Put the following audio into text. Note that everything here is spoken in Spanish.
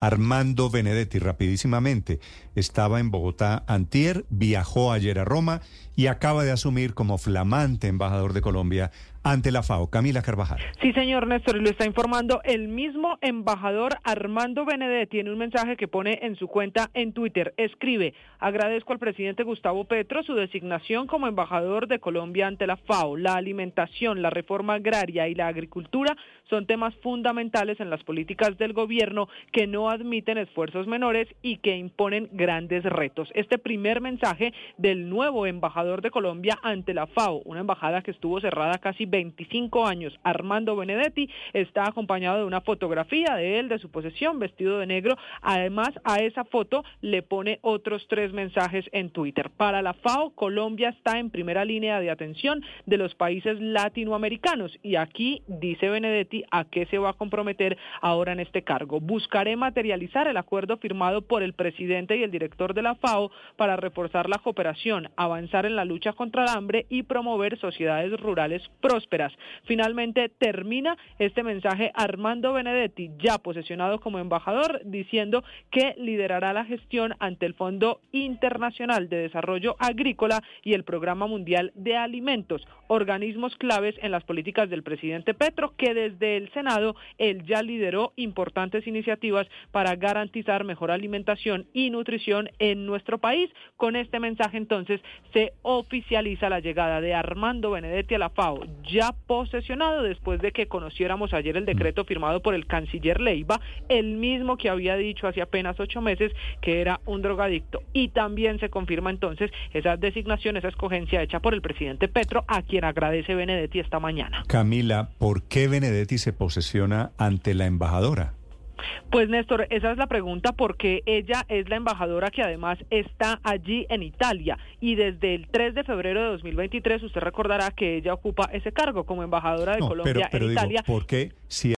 Armando Benedetti, rapidísimamente, estaba en Bogotá antier, viajó ayer a Roma y acaba de asumir como flamante embajador de Colombia ante la FAO. Camila Carvajal. Sí, señor Néstor, lo está informando el mismo embajador Armando Benedetti tiene un mensaje que pone en su cuenta en Twitter. Escribe, agradezco al presidente Gustavo Petro su designación como embajador de Colombia ante la FAO. La alimentación, la reforma agraria y la agricultura son temas fundamentales en las políticas del gobierno que no admiten esfuerzos menores y que imponen grandes retos. Este primer mensaje del nuevo embajador de Colombia ante la FAO, una embajada que estuvo cerrada casi 25 años, Armando Benedetti, está acompañado de una fotografía de él, de su posesión, vestido de negro. Además, a esa foto le pone otros tres mensajes en Twitter. Para la FAO, Colombia está en primera línea de atención de los países latinoamericanos y aquí, dice Benedetti, a qué se va a comprometer ahora en este cargo. Buscaré materializar el acuerdo firmado por el presidente y el director de la FAO para reforzar la cooperación, avanzar en la lucha contra el hambre y promover sociedades rurales prósperas. Finalmente termina este mensaje Armando Benedetti, ya posesionado como embajador, diciendo que liderará la gestión ante el Fondo Internacional de Desarrollo Agrícola y el Programa Mundial de Alimentos, organismos claves en las políticas del presidente Petro, que desde el Senado él ya lideró importantes iniciativas para garantizar mejor alimentación y nutrición en nuestro país. Con este mensaje entonces se oficializa la llegada de Armando Benedetti a la FAO, ya posesionado después de que conociéramos ayer el decreto firmado por el canciller Leiva, el mismo que había dicho hace apenas ocho meses que era un drogadicto. Y también se confirma entonces esa designación, esa escogencia hecha por el presidente Petro, a quien agradece Benedetti esta mañana. Camila, ¿por qué Benedetti se posesiona ante la embajadora? Pues Néstor, esa es la pregunta porque ella es la embajadora que además está allí en Italia y desde el 3 de febrero de 2023 usted recordará que ella ocupa ese cargo como embajadora de Colombia pero, en digo, Italia. ¿Por qué si